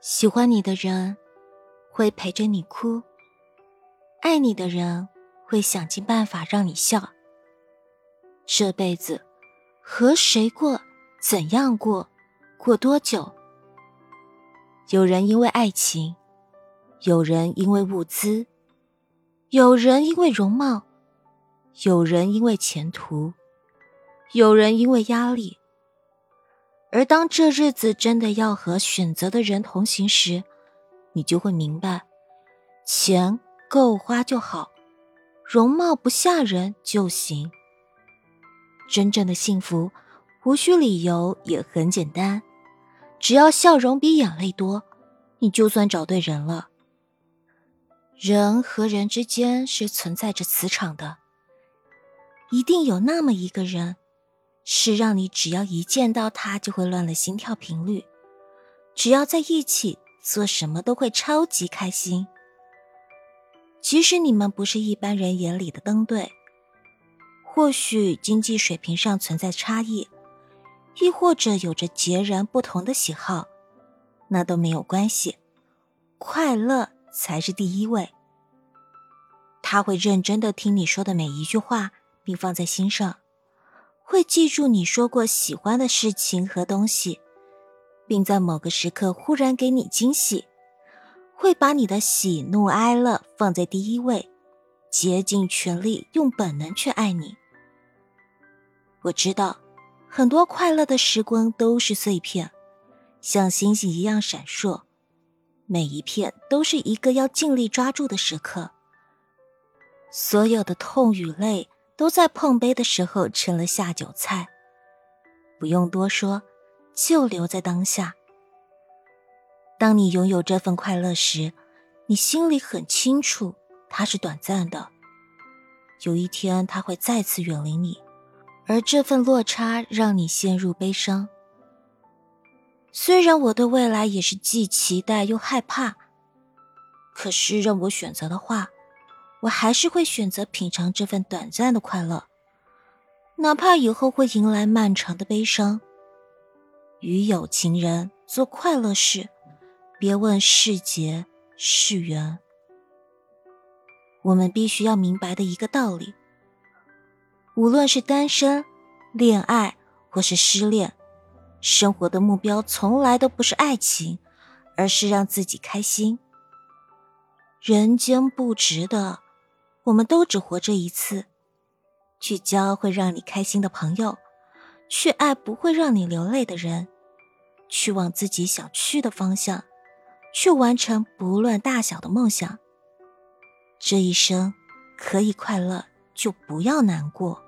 喜欢你的人会陪着你哭，爱你的人会想尽办法让你笑。这辈子和谁过，怎样过，过多久？有人因为爱情，有人因为物资，有人因为容貌，有人因为前途，有人因为压力。而当这日子真的要和选择的人同行时，你就会明白，钱够花就好，容貌不吓人就行。真正的幸福无需理由，也很简单，只要笑容比眼泪多，你就算找对人了。人和人之间是存在着磁场的，一定有那么一个人。是让你只要一见到他就会乱了心跳频率，只要在一起做什么都会超级开心。即使你们不是一般人眼里的登对，或许经济水平上存在差异，亦或者有着截然不同的喜好，那都没有关系，快乐才是第一位。他会认真的听你说的每一句话，并放在心上。会记住你说过喜欢的事情和东西，并在某个时刻忽然给你惊喜。会把你的喜怒哀乐放在第一位，竭尽全力用本能去爱你。我知道，很多快乐的时光都是碎片，像星星一样闪烁，每一片都是一个要尽力抓住的时刻。所有的痛与泪。都在碰杯的时候成了下酒菜，不用多说，就留在当下。当你拥有这份快乐时，你心里很清楚，它是短暂的。有一天，它会再次远离你，而这份落差让你陷入悲伤。虽然我对未来也是既期待又害怕，可是让我选择的话。我还是会选择品尝这份短暂的快乐，哪怕以后会迎来漫长的悲伤。与有情人做快乐事，别问是劫是缘。我们必须要明白的一个道理：无论是单身、恋爱或是失恋，生活的目标从来都不是爱情，而是让自己开心。人间不值得。我们都只活这一次，去交会让你开心的朋友，去爱不会让你流泪的人，去往自己想去的方向，去完成不论大小的梦想。这一生可以快乐，就不要难过。